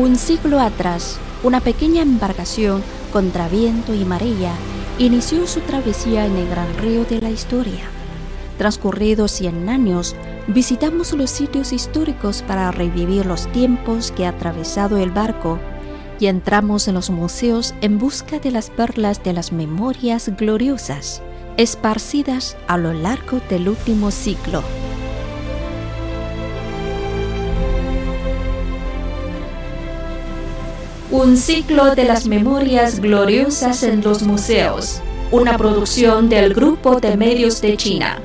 Un siglo atrás, una pequeña embarcación contra viento y marea inició su travesía en el gran río de la historia. Transcurridos 100 años, visitamos los sitios históricos para revivir los tiempos que ha atravesado el barco y entramos en los museos en busca de las perlas de las memorias gloriosas, esparcidas a lo largo del último siglo. Un ciclo de las memorias gloriosas en los museos, una producción del Grupo de Medios de China.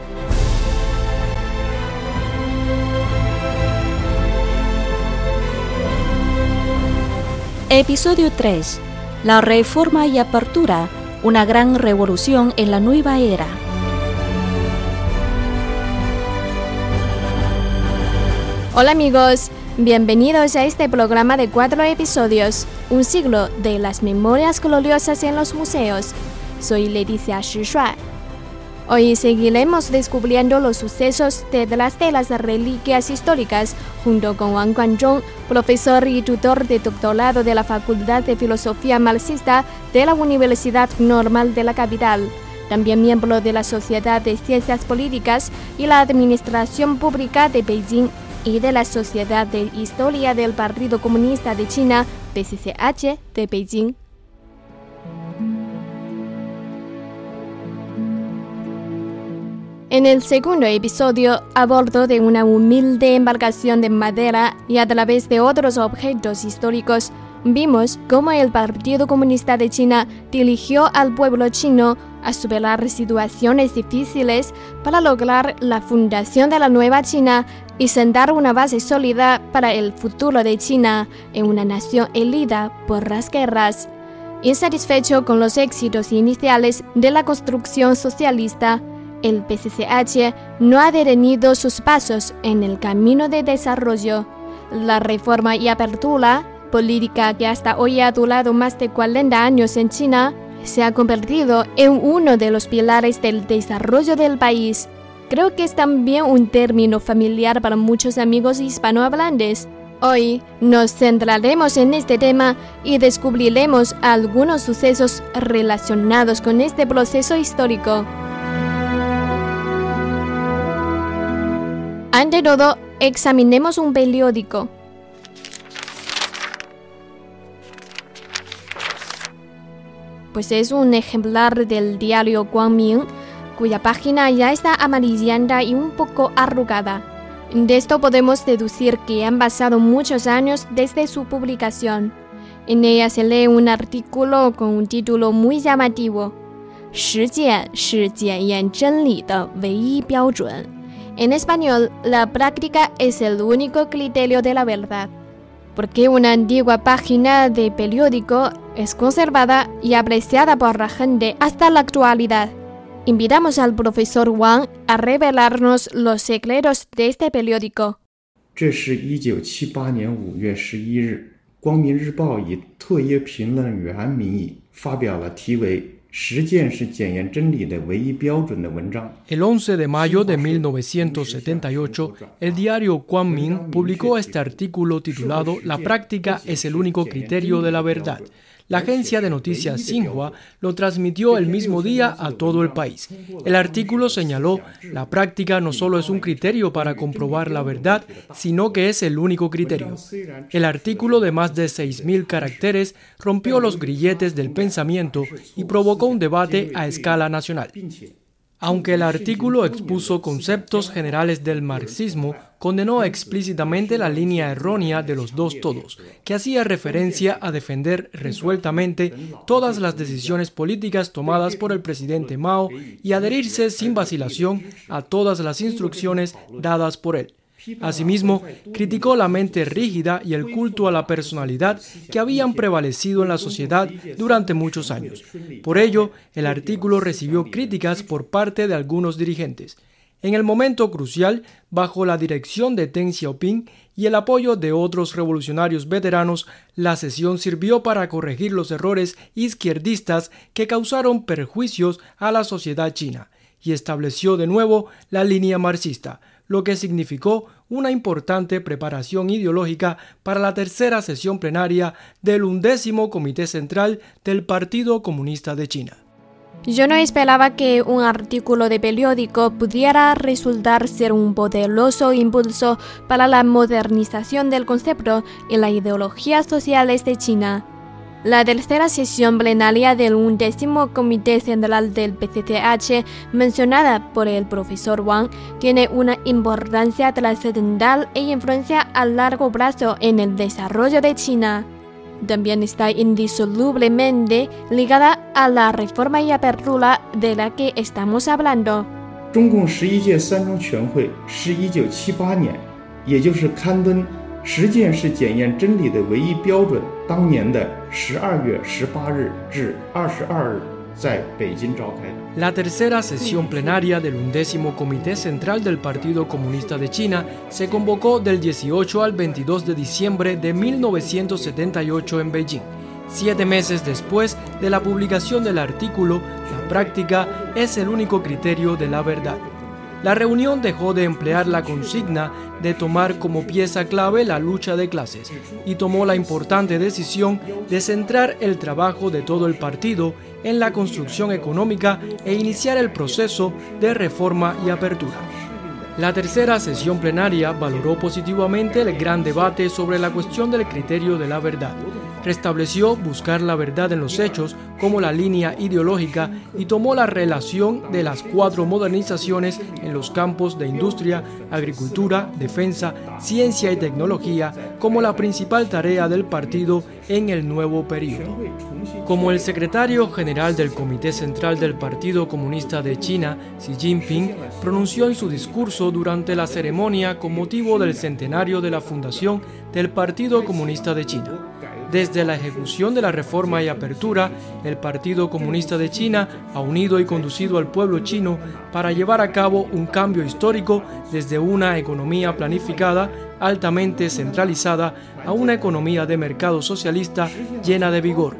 Episodio 3. La reforma y apertura, una gran revolución en la nueva era. Hola amigos, bienvenidos a este programa de cuatro episodios, un siglo de las memorias gloriosas en los museos. Soy Leticia Shishuai. Hoy seguiremos descubriendo los sucesos detrás de las reliquias históricas junto con Wang Guanzhong, profesor y tutor de doctorado de la Facultad de Filosofía Marxista de la Universidad Normal de la capital, también miembro de la Sociedad de Ciencias Políticas y la Administración Pública de Beijing y de la Sociedad de Historia del Partido Comunista de China, PCCH, de Beijing. En el segundo episodio, a bordo de una humilde embarcación de madera y a través de otros objetos históricos, vimos cómo el Partido Comunista de China dirigió al pueblo chino a superar situaciones difíciles para lograr la fundación de la nueva China y sentar una base sólida para el futuro de China en una nación herida por las guerras. Insatisfecho con los éxitos iniciales de la construcción socialista, el PCCH no ha detenido sus pasos en el camino de desarrollo. La reforma y apertura, política que hasta hoy ha durado más de 40 años en China, se ha convertido en uno de los pilares del desarrollo del país. Creo que es también un término familiar para muchos amigos hispanohablantes. Hoy nos centraremos en este tema y descubriremos algunos sucesos relacionados con este proceso histórico. Ante todo, examinemos un periódico. pues es un ejemplar del diario Guangming, cuya página ya está amarillenta y un poco arrugada. De esto podemos deducir que han pasado muchos años desde su publicación. En ella se lee un artículo con un título muy llamativo. En español, la práctica es el único criterio de la verdad porque una antigua página de periódico es conservada y apreciada por la gente hasta la actualidad. Invitamos al profesor Wang a revelarnos los secretos de este periódico. 这是一九七八年五月十一日，《光明日报》以特约评论员名义发表了题为 el 11 de mayo de 1978, el diario Kuan publicó este artículo titulado La práctica es el único criterio de la verdad. La agencia de noticias Xinhua lo transmitió el mismo día a todo el país. El artículo señaló, la práctica no solo es un criterio para comprobar la verdad, sino que es el único criterio. El artículo de más de 6.000 caracteres rompió los grilletes del pensamiento y provocó un debate a escala nacional. Aunque el artículo expuso conceptos generales del marxismo, condenó explícitamente la línea errónea de los dos todos, que hacía referencia a defender resueltamente todas las decisiones políticas tomadas por el presidente Mao y adherirse sin vacilación a todas las instrucciones dadas por él. Asimismo, criticó la mente rígida y el culto a la personalidad que habían prevalecido en la sociedad durante muchos años. Por ello, el artículo recibió críticas por parte de algunos dirigentes. En el momento crucial, bajo la dirección de Deng Xiaoping y el apoyo de otros revolucionarios veteranos, la sesión sirvió para corregir los errores izquierdistas que causaron perjuicios a la sociedad china y estableció de nuevo la línea marxista, lo que significó una importante preparación ideológica para la tercera sesión plenaria del undécimo Comité Central del Partido Comunista de China. Yo no esperaba que un artículo de periódico pudiera resultar ser un poderoso impulso para la modernización del concepto y la ideología sociales de China. La tercera sesión plenaria del undécimo Comité Central del PCCH, mencionada por el profesor Wang, tiene una importancia trascendental e influencia a largo plazo en el desarrollo de China. También está indisolublemente ligada a la reforma y apertura de la que estamos hablando. 中共十一届三中全会是一九七八年，也就是刊登 实践是检验真理的唯一标准。当年的十二月十八日至二十二日，在北京召开的。La tercera sesión plenaria del undécimo Comité Central del Partido Comunista de China se convocó del 18 al 22 de diciembre de 1978 en Beijing. Siete meses después de la publicación del artículo, la práctica es el único criterio de la verdad. La reunión dejó de emplear la consigna de tomar como pieza clave la lucha de clases y tomó la importante decisión de centrar el trabajo de todo el partido en la construcción económica e iniciar el proceso de reforma y apertura. La tercera sesión plenaria valoró positivamente el gran debate sobre la cuestión del criterio de la verdad restableció buscar la verdad en los hechos como la línea ideológica y tomó la relación de las cuatro modernizaciones en los campos de industria, agricultura, defensa, ciencia y tecnología como la principal tarea del partido en el nuevo periodo. Como el secretario general del Comité Central del Partido Comunista de China, Xi Jinping, pronunció en su discurso durante la ceremonia con motivo del centenario de la fundación del Partido Comunista de China. Desde la ejecución de la reforma y apertura, el Partido Comunista de China ha unido y conducido al pueblo chino para llevar a cabo un cambio histórico desde una economía planificada, altamente centralizada, a una economía de mercado socialista llena de vigor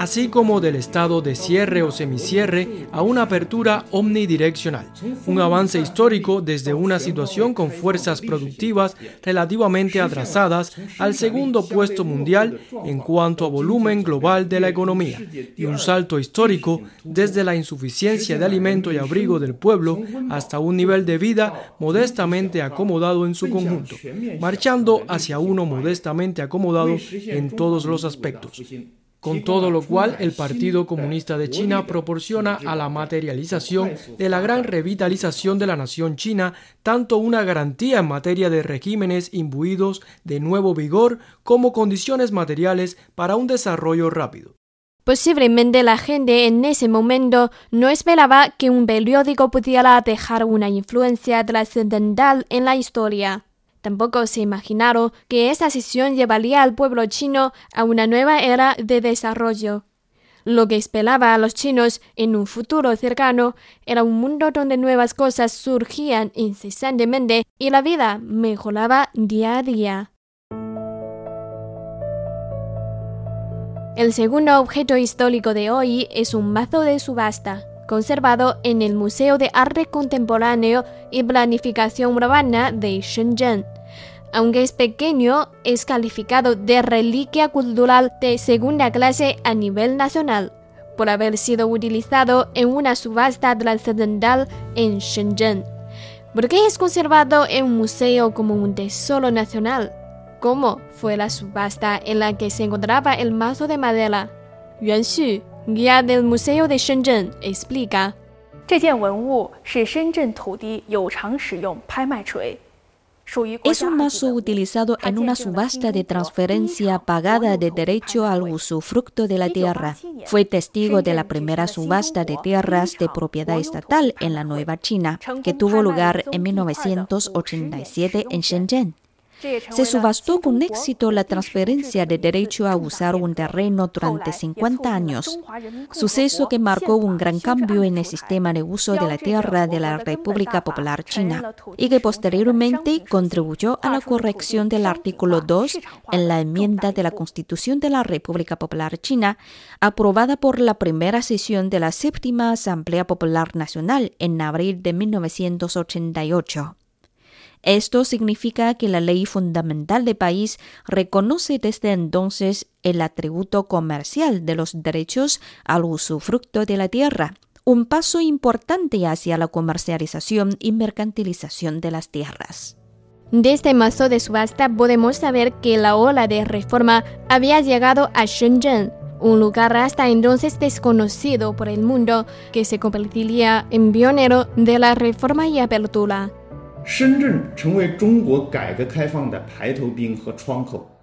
así como del estado de cierre o semicierre a una apertura omnidireccional, un avance histórico desde una situación con fuerzas productivas relativamente atrasadas al segundo puesto mundial en cuanto a volumen global de la economía, y un salto histórico desde la insuficiencia de alimento y abrigo del pueblo hasta un nivel de vida modestamente acomodado en su conjunto, marchando hacia uno modestamente acomodado en todos los aspectos con todo lo cual el Partido Comunista de China proporciona a la materialización de la gran revitalización de la nación china tanto una garantía en materia de regímenes imbuidos de nuevo vigor como condiciones materiales para un desarrollo rápido. Posiblemente la gente en ese momento no esperaba que un periódico pudiera dejar una influencia trascendental en la historia. Tampoco se imaginaron que esa sesión llevaría al pueblo chino a una nueva era de desarrollo. Lo que esperaba a los chinos en un futuro cercano era un mundo donde nuevas cosas surgían incesantemente y la vida mejoraba día a día. El segundo objeto histórico de hoy es un mazo de subasta conservado en el Museo de Arte Contemporáneo y Planificación Urbana de Shenzhen. Aunque es pequeño, es calificado de reliquia cultural de segunda clase a nivel nacional, por haber sido utilizado en una subasta trascendental en Shenzhen. ¿Por qué es conservado en un museo como un tesoro nacional? ¿Cómo fue la subasta en la que se encontraba el mazo de madera? Yuan Xu guía del Museo de Shenzhen, explica. Es un mazo utilizado en una subasta de transferencia pagada de derecho al usufructo de la tierra. Fue testigo de la primera subasta de tierras de propiedad estatal en la Nueva China, que tuvo lugar en 1987 en Shenzhen. Se subastó con éxito la transferencia de derecho a usar un terreno durante 50 años, suceso que marcó un gran cambio en el sistema de uso de la tierra de la República Popular China y que posteriormente contribuyó a la corrección del artículo 2 en la enmienda de la Constitución de la República Popular China, aprobada por la primera sesión de la séptima Asamblea Popular Nacional en abril de 1988. Esto significa que la ley fundamental del país reconoce desde entonces el atributo comercial de los derechos al usufructo de la tierra, un paso importante hacia la comercialización y mercantilización de las tierras. De este mazo de subasta podemos saber que la ola de reforma había llegado a Shenzhen, un lugar hasta entonces desconocido por el mundo que se convertiría en pionero de la reforma y apertura. 深圳成为中国改革开放的排头兵和窗口。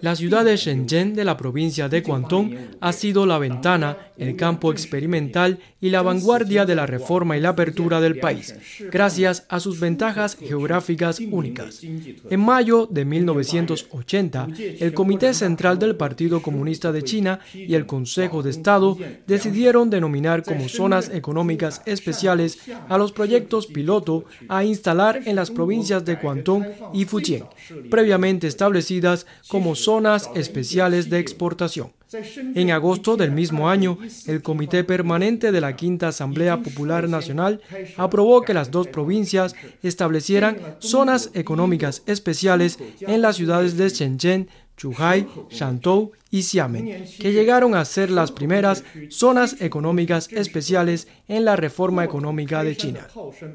La ciudad de Shenzhen de la provincia de Guangdong ha sido la ventana, el campo experimental y la vanguardia de la reforma y la apertura del país, gracias a sus ventajas geográficas únicas. En mayo de 1980, el Comité Central del Partido Comunista de China y el Consejo de Estado decidieron denominar como zonas económicas especiales a los proyectos piloto a instalar en las provincias de Guangdong y Fujian, previamente establecidos como zonas especiales de exportación. En agosto del mismo año, el Comité Permanente de la Quinta Asamblea Popular Nacional aprobó que las dos provincias establecieran zonas económicas especiales en las ciudades de Shenzhen, Zhuhai, Shantou y Xiamen, que llegaron a ser las primeras zonas económicas especiales en la reforma económica de China.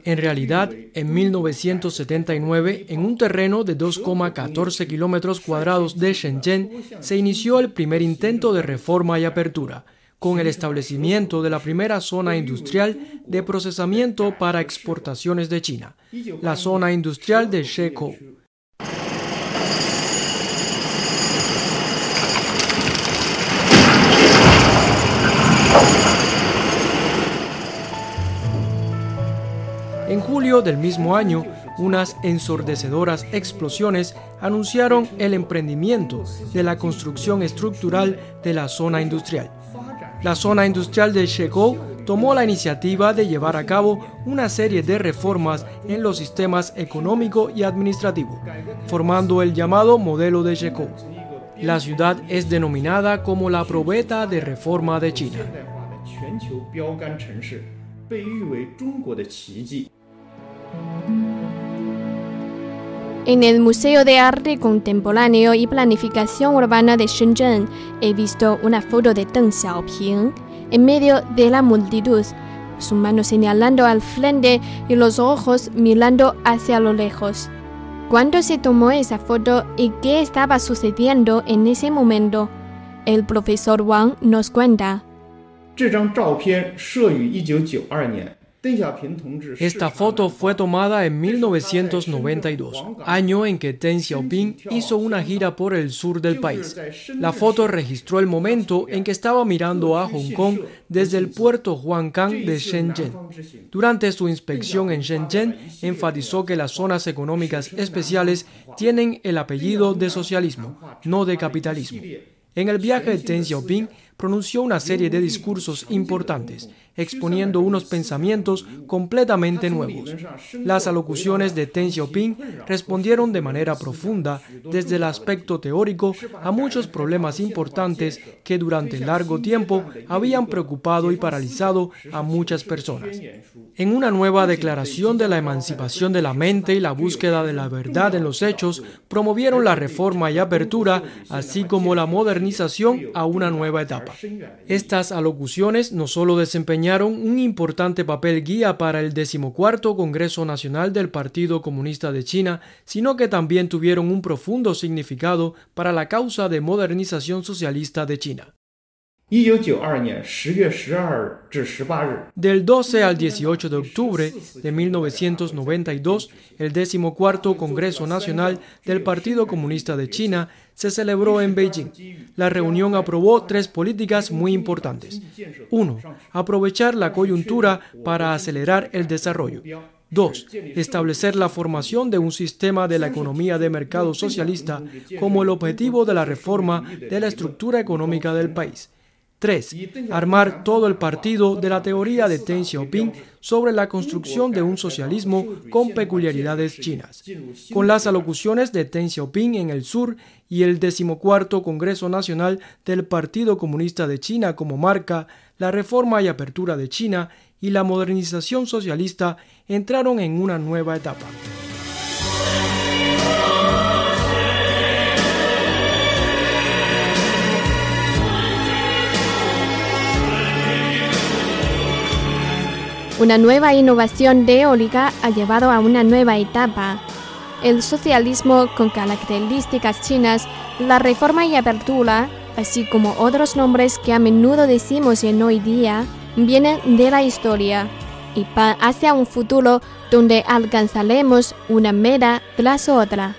En realidad, en 1979, en un terreno de 2,14 kilómetros cuadrados de Shenzhen, se inició el primer intento de reforma y apertura con el establecimiento de la primera zona industrial de procesamiento para exportaciones de China, la zona industrial de Shekou. En julio del mismo año, unas ensordecedoras explosiones anunciaron el emprendimiento de la construcción estructural de la zona industrial. La zona industrial de Shekou tomó la iniciativa de llevar a cabo una serie de reformas en los sistemas económico y administrativo, formando el llamado modelo de Shekou. La ciudad es denominada como la probeta de reforma de China. En el Museo de Arte Contemporáneo y Planificación Urbana de Shenzhen he visto una foto de Deng Xiaoping en medio de la multitud, su mano señalando al frente y los ojos mirando hacia lo lejos. ¿Cuándo se tomó esa foto y qué estaba sucediendo en ese momento? El profesor Wang nos cuenta. Esta foto fue tomada en 1992, año en que Deng Xiaoping hizo una gira por el sur del país. La foto registró el momento en que estaba mirando a Hong Kong desde el puerto Huanggang de Shenzhen. Durante su inspección en Shenzhen, enfatizó que las zonas económicas especiales tienen el apellido de socialismo, no de capitalismo. En el viaje de Deng Xiaoping pronunció una serie de discursos importantes exponiendo unos pensamientos completamente nuevos. Las alocuciones de Deng Xiaoping respondieron de manera profunda desde el aspecto teórico a muchos problemas importantes que durante largo tiempo habían preocupado y paralizado a muchas personas. En una nueva declaración de la emancipación de la mente y la búsqueda de la verdad en los hechos, promovieron la reforma y apertura, así como la modernización a una nueva etapa. Estas alocuciones no solo desempeñaron un importante papel guía para el decimocuarto Congreso Nacional del Partido Comunista de China, sino que también tuvieron un profundo significado para la causa de modernización socialista de China. Del 12 al 18 de octubre de 1992, el decimocuarto Congreso Nacional del Partido Comunista de China se celebró en Beijing. La reunión aprobó tres políticas muy importantes. Uno, aprovechar la coyuntura para acelerar el desarrollo. Dos, establecer la formación de un sistema de la economía de mercado socialista como el objetivo de la reforma de la estructura económica del país. 3. Armar todo el partido de la teoría de Deng Xiaoping sobre la construcción de un socialismo con peculiaridades chinas. Con las alocuciones de Deng Xiaoping en el sur y el decimocuarto Congreso Nacional del Partido Comunista de China como marca, la reforma y apertura de China y la modernización socialista entraron en una nueva etapa. Una nueva innovación de eólica ha llevado a una nueva etapa. El socialismo con características chinas, la reforma y apertura, así como otros nombres que a menudo decimos en hoy día, vienen de la historia y van hacia un futuro donde alcanzaremos una meta tras otra.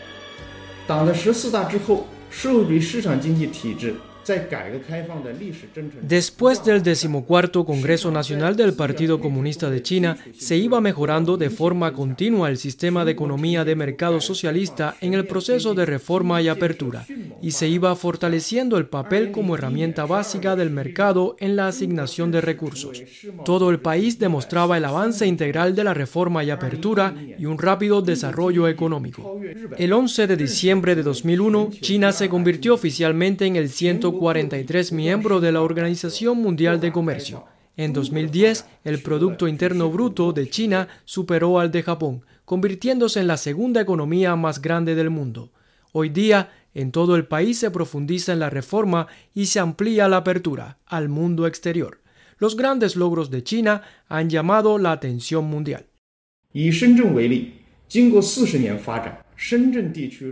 Después del decimocuarto Congreso Nacional del Partido Comunista de China, se iba mejorando de forma continua el sistema de economía de mercado socialista en el proceso de reforma y apertura, y se iba fortaleciendo el papel como herramienta básica del mercado en la asignación de recursos. Todo el país demostraba el avance integral de la reforma y apertura y un rápido desarrollo económico. El 11 de diciembre de 2001, China se convirtió oficialmente en el 100 43 miembros de la Organización Mundial de Comercio. En 2010, el Producto Interno Bruto de China superó al de Japón, convirtiéndose en la segunda economía más grande del mundo. Hoy día, en todo el país se profundiza en la reforma y se amplía la apertura al mundo exterior. Los grandes logros de China han llamado la atención mundial.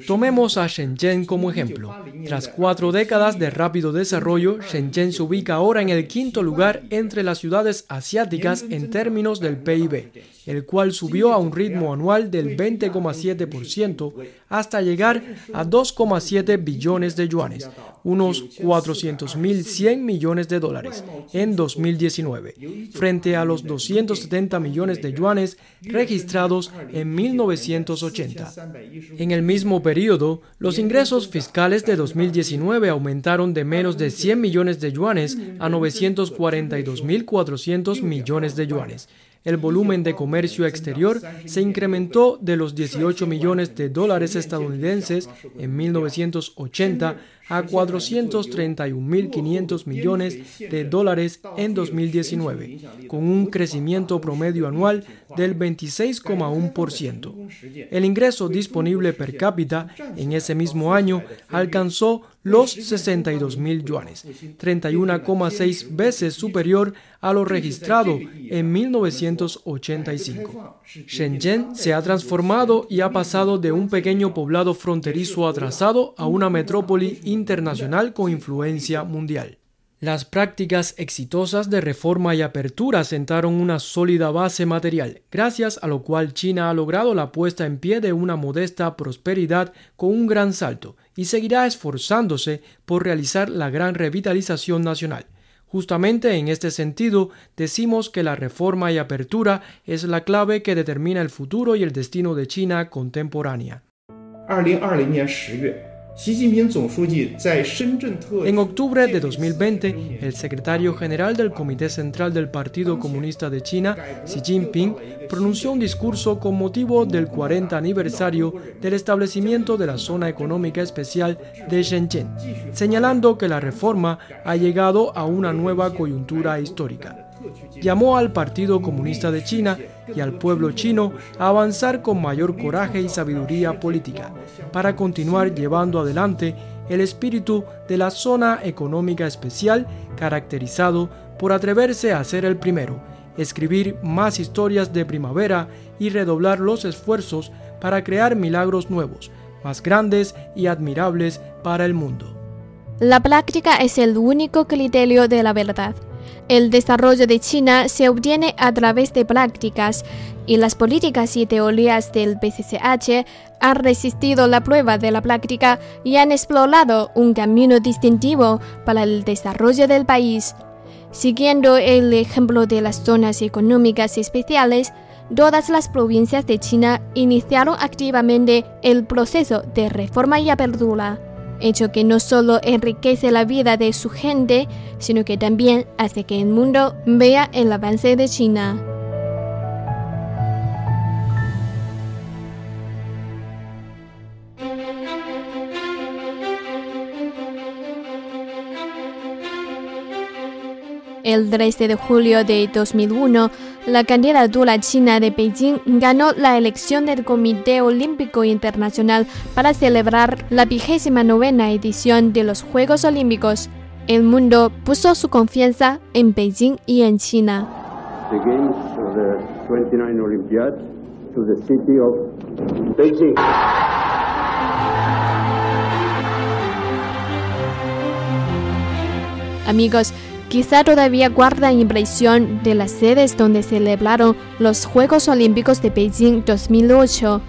Tomemos a Shenzhen como ejemplo. Tras cuatro décadas de rápido desarrollo, Shenzhen se ubica ahora en el quinto lugar entre las ciudades asiáticas en términos del PIB, el cual subió a un ritmo anual del 20,7% hasta llegar a 2,7 billones de yuanes, unos 400.100 millones de dólares en 2019, frente a los 270 millones de yuanes registrados en 1980. En el mismo periodo, los ingresos fiscales de 2019 aumentaron de menos de 100 millones de yuanes a 942.400 millones de yuanes el volumen de comercio exterior se incrementó de los 18 millones de dólares estadounidenses en 1980 a 431.500 millones de dólares en 2019, con un crecimiento promedio anual del 26,1%. El ingreso disponible per cápita en ese mismo año alcanzó los 62 mil yuanes, 31,6 veces superior a lo registrado en 1985. Shenzhen se ha transformado y ha pasado de un pequeño poblado fronterizo atrasado a una metrópoli internacional con influencia mundial. Las prácticas exitosas de reforma y apertura sentaron una sólida base material, gracias a lo cual China ha logrado la puesta en pie de una modesta prosperidad con un gran salto y seguirá esforzándose por realizar la gran revitalización nacional. Justamente en este sentido, decimos que la reforma y apertura es la clave que determina el futuro y el destino de China contemporánea. En octubre de 2020, el secretario general del Comité Central del Partido Comunista de China, Xi Jinping, pronunció un discurso con motivo del 40 aniversario del establecimiento de la Zona Económica Especial de Shenzhen, señalando que la reforma ha llegado a una nueva coyuntura histórica. Llamó al Partido Comunista de China y al pueblo chino a avanzar con mayor coraje y sabiduría política para continuar llevando adelante el espíritu de la zona económica especial caracterizado por atreverse a ser el primero, escribir más historias de primavera y redoblar los esfuerzos para crear milagros nuevos, más grandes y admirables para el mundo. La práctica es el único criterio de la verdad. El desarrollo de China se obtiene a través de prácticas y las políticas y teorías del PCCH han resistido la prueba de la práctica y han explorado un camino distintivo para el desarrollo del país. Siguiendo el ejemplo de las zonas económicas especiales, todas las provincias de China iniciaron activamente el proceso de reforma y apertura hecho que no solo enriquece la vida de su gente, sino que también hace que el mundo vea el avance de China. El 13 de julio de 2001, la candidatura china de Beijing ganó la elección del Comité Olímpico Internacional para celebrar la vigésima novena edición de los Juegos Olímpicos. El mundo puso su confianza en Beijing y en China. 29 Olympiads to the city of Beijing. Amigos, quizá todavía guardan impresión de las sedes donde celebraron los Juegos Olímpicos de Beijing 2008.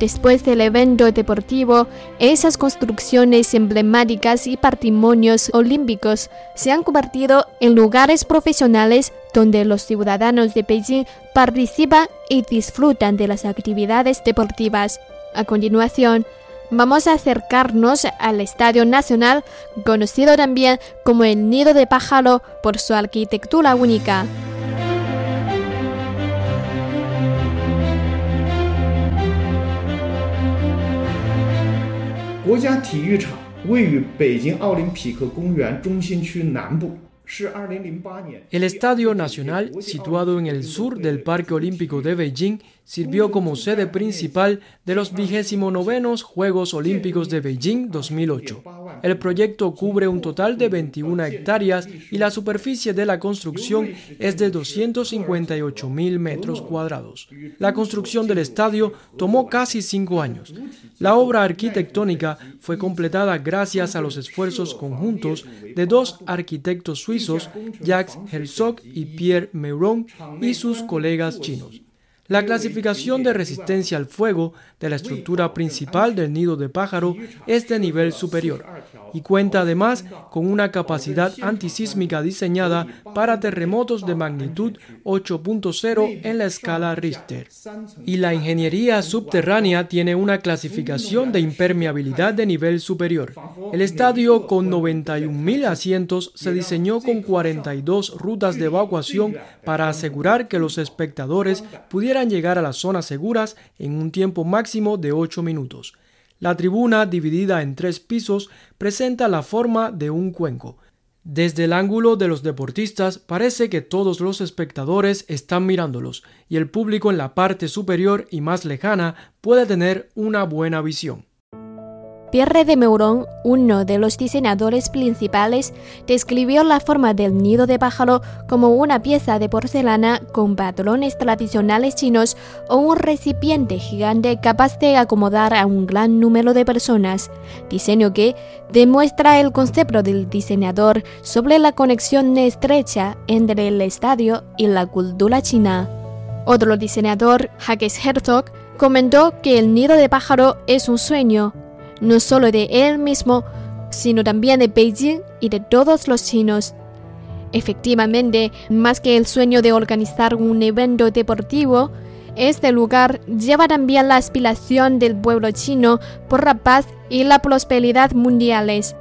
Después del evento deportivo, esas construcciones emblemáticas y patrimonios olímpicos se han convertido en lugares profesionales donde los ciudadanos de Beijing participan y disfrutan de las actividades deportivas. A continuación, vamos a acercarnos al Estadio Nacional, conocido también como el Nido de Pájaro por su arquitectura única. El Estadio Nacional, situado en el sur del Parque Olímpico de Beijing, sirvió como sede principal de los 29 Juegos Olímpicos de Beijing 2008. El proyecto cubre un total de 21 hectáreas y la superficie de la construcción es de 258 mil metros cuadrados. La construcción del estadio tomó casi cinco años. La obra arquitectónica fue completada gracias a los esfuerzos conjuntos de dos arquitectos suizos, Jacques Herzog y Pierre Meuron, y sus colegas chinos. La clasificación de resistencia al fuego de la estructura principal del nido de pájaro es de nivel superior y cuenta además con una capacidad antisísmica diseñada para terremotos de magnitud 8.0 en la escala Richter. Y la ingeniería subterránea tiene una clasificación de impermeabilidad de nivel superior. El estadio con 91.000 asientos se diseñó con 42 rutas de evacuación para asegurar que los espectadores pudieran llegar a las zonas seguras en un tiempo máximo de 8 minutos. La tribuna, dividida en tres pisos, presenta la forma de un cuenco. Desde el ángulo de los deportistas parece que todos los espectadores están mirándolos y el público en la parte superior y más lejana puede tener una buena visión. Pierre de Meuron, uno de los diseñadores principales, describió la forma del nido de pájaro como una pieza de porcelana con patrones tradicionales chinos o un recipiente gigante capaz de acomodar a un gran número de personas, diseño que demuestra el concepto del diseñador sobre la conexión estrecha entre el estadio y la cultura china. Otro diseñador, Jacques Herzog, comentó que el nido de pájaro es un sueño no solo de él mismo, sino también de Beijing y de todos los chinos. Efectivamente, más que el sueño de organizar un evento deportivo, este lugar lleva también la aspiración del pueblo chino por la paz y la prosperidad mundiales.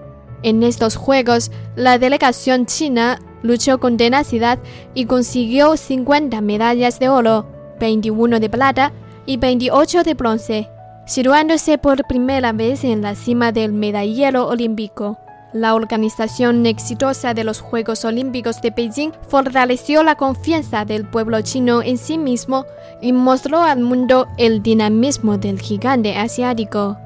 En estos Juegos, la delegación china luchó con tenacidad y consiguió 50 medallas de oro, 21 de plata y 28 de bronce situándose por primera vez en la cima del medallero olímpico. La organización exitosa de los Juegos Olímpicos de Beijing fortaleció la confianza del pueblo chino en sí mismo y mostró al mundo el dinamismo del gigante asiático.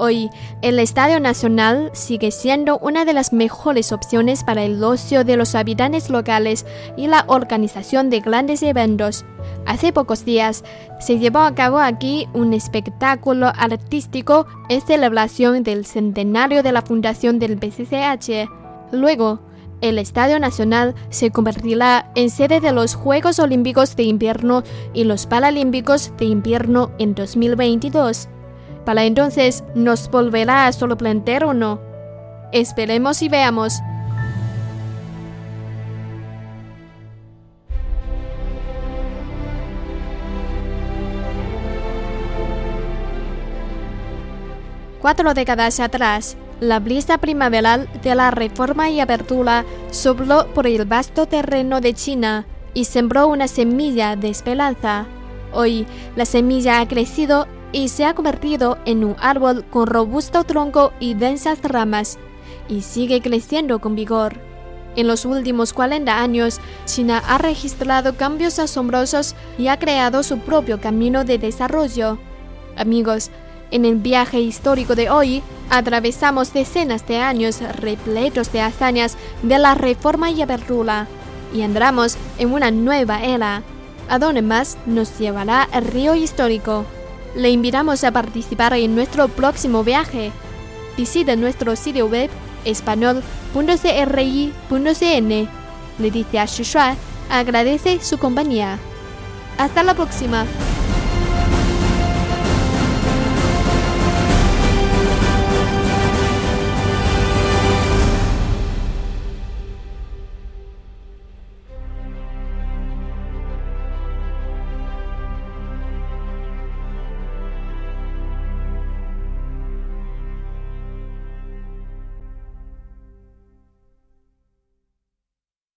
Hoy, el Estadio Nacional sigue siendo una de las mejores opciones para el ocio de los habitantes locales y la organización de grandes eventos. Hace pocos días se llevó a cabo aquí un espectáculo artístico en celebración del centenario de la fundación del BCCH. Luego, el Estadio Nacional se convertirá en sede de los Juegos Olímpicos de Invierno y los Paralímpicos de Invierno en 2022. Para entonces, ¿nos volverá a sorprender o no? Esperemos y veamos. Cuatro décadas atrás, la brisa primaveral de la reforma y apertura sopló por el vasto terreno de China y sembró una semilla de esperanza. Hoy, la semilla ha crecido y se ha convertido en un árbol con robusto tronco y densas ramas, y sigue creciendo con vigor. En los últimos 40 años, China ha registrado cambios asombrosos y ha creado su propio camino de desarrollo. Amigos, en el viaje histórico de hoy, atravesamos decenas de años repletos de hazañas de la reforma y apertura, y entramos en una nueva era a donde más nos llevará el río histórico. Le invitamos a participar en nuestro próximo viaje. Visite nuestro sitio web español.cri.cn. Leticia Shushua agradece su compañía. Hasta la próxima.